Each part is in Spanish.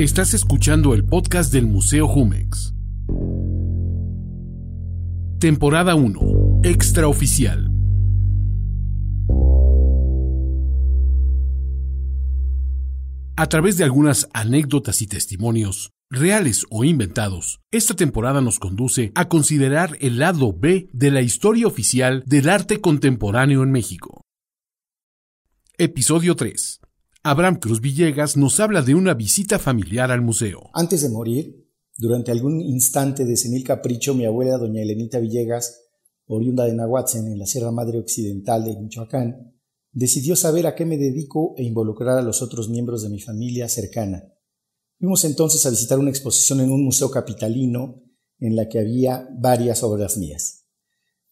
Estás escuchando el podcast del Museo Jumex. Temporada 1. Extraoficial. A través de algunas anécdotas y testimonios, reales o inventados, esta temporada nos conduce a considerar el lado B de la historia oficial del arte contemporáneo en México. Episodio 3. Abraham Cruz Villegas nos habla de una visita familiar al museo. Antes de morir, durante algún instante de senil capricho, mi abuela, doña Elenita Villegas, oriunda de Nahuatzen, en la Sierra Madre Occidental de Michoacán, decidió saber a qué me dedico e involucrar a los otros miembros de mi familia cercana. Fuimos entonces a visitar una exposición en un museo capitalino en la que había varias obras mías.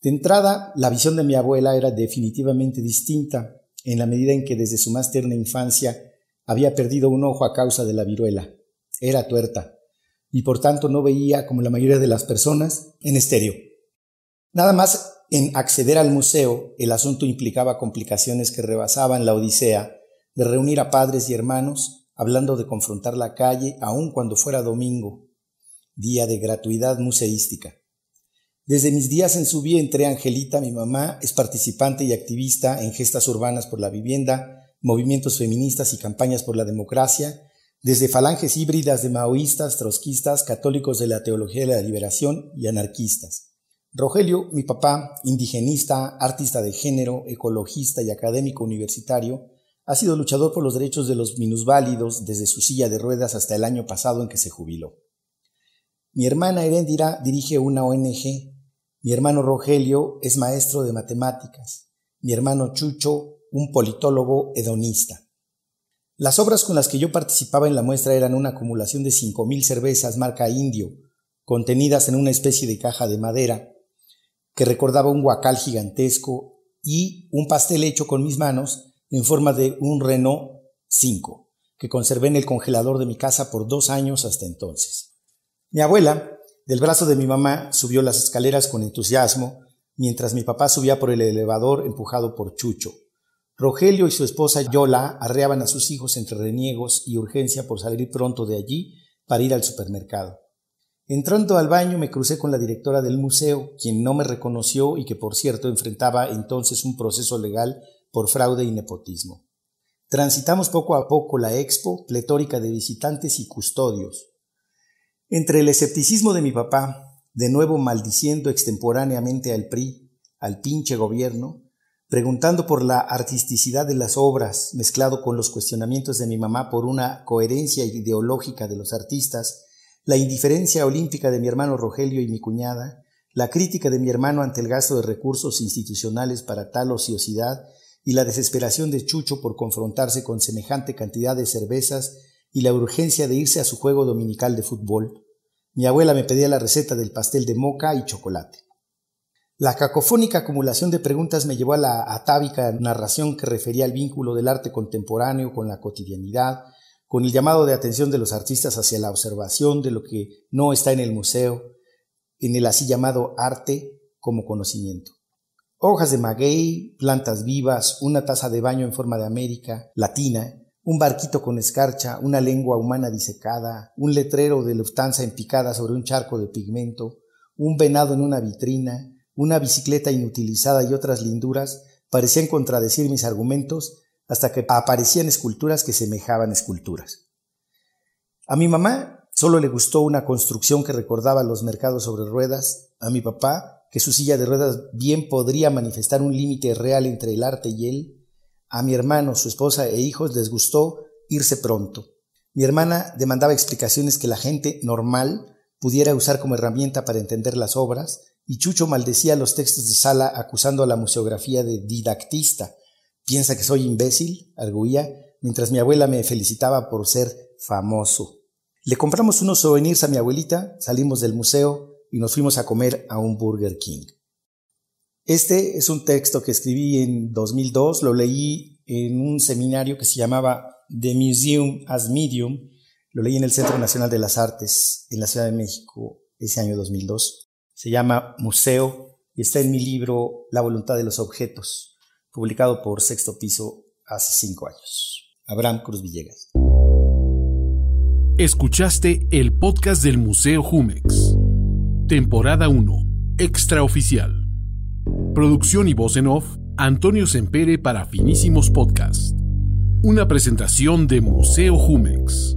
De entrada, la visión de mi abuela era definitivamente distinta en la medida en que desde su más tierna infancia había perdido un ojo a causa de la viruela. Era tuerta y por tanto no veía, como la mayoría de las personas, en estéreo. Nada más en acceder al museo, el asunto implicaba complicaciones que rebasaban la odisea de reunir a padres y hermanos hablando de confrontar la calle aun cuando fuera domingo, día de gratuidad museística. Desde mis días en su vientre, Angelita, mi mamá, es participante y activista en gestas urbanas por la vivienda, movimientos feministas y campañas por la democracia, desde falanges híbridas de maoístas, trotskistas, católicos de la teología de la liberación y anarquistas. Rogelio, mi papá, indigenista, artista de género, ecologista y académico universitario, ha sido luchador por los derechos de los minusválidos desde su silla de ruedas hasta el año pasado en que se jubiló. Mi hermana Herendira dirige una ONG mi hermano Rogelio es maestro de matemáticas. Mi hermano Chucho, un politólogo hedonista. Las obras con las que yo participaba en la muestra eran una acumulación de 5.000 cervezas marca indio, contenidas en una especie de caja de madera, que recordaba un guacal gigantesco y un pastel hecho con mis manos en forma de un Renault 5, que conservé en el congelador de mi casa por dos años hasta entonces. Mi abuela, del brazo de mi mamá subió las escaleras con entusiasmo, mientras mi papá subía por el elevador empujado por Chucho. Rogelio y su esposa Yola arreaban a sus hijos entre reniegos y urgencia por salir pronto de allí para ir al supermercado. Entrando al baño me crucé con la directora del museo, quien no me reconoció y que por cierto enfrentaba entonces un proceso legal por fraude y nepotismo. Transitamos poco a poco la expo, pletórica de visitantes y custodios. Entre el escepticismo de mi papá, de nuevo maldiciendo extemporáneamente al PRI, al pinche gobierno, preguntando por la artisticidad de las obras, mezclado con los cuestionamientos de mi mamá por una coherencia ideológica de los artistas, la indiferencia olímpica de mi hermano Rogelio y mi cuñada, la crítica de mi hermano ante el gasto de recursos institucionales para tal ociosidad y la desesperación de Chucho por confrontarse con semejante cantidad de cervezas y la urgencia de irse a su juego dominical de fútbol, mi abuela me pedía la receta del pastel de moca y chocolate. La cacofónica acumulación de preguntas me llevó a la atávica narración que refería al vínculo del arte contemporáneo con la cotidianidad, con el llamado de atención de los artistas hacia la observación de lo que no está en el museo, en el así llamado arte como conocimiento. Hojas de maguey, plantas vivas, una taza de baño en forma de América latina, un barquito con escarcha, una lengua humana disecada, un letrero de Lufthansa empicada sobre un charco de pigmento, un venado en una vitrina, una bicicleta inutilizada y otras linduras parecían contradecir mis argumentos hasta que aparecían esculturas que semejaban esculturas. A mi mamá solo le gustó una construcción que recordaba los mercados sobre ruedas, a mi papá que su silla de ruedas bien podría manifestar un límite real entre el arte y él, a mi hermano, su esposa e hijos les gustó irse pronto. Mi hermana demandaba explicaciones que la gente normal pudiera usar como herramienta para entender las obras, y Chucho maldecía los textos de sala acusando a la museografía de didactista. Piensa que soy imbécil, arguía, mientras mi abuela me felicitaba por ser famoso. Le compramos unos souvenirs a mi abuelita, salimos del museo y nos fuimos a comer a un Burger King. Este es un texto que escribí en 2002, lo leí en un seminario que se llamaba The Museum as Medium, lo leí en el Centro Nacional de las Artes en la Ciudad de México ese año 2002. Se llama Museo y está en mi libro La voluntad de los objetos, publicado por Sexto Piso hace cinco años. Abraham Cruz Villegas. Escuchaste el podcast del Museo Jumex. Temporada 1. Extraoficial. Producción y voz en off, Antonio Sempere para Finísimos Podcast. Una presentación de Museo Jumex.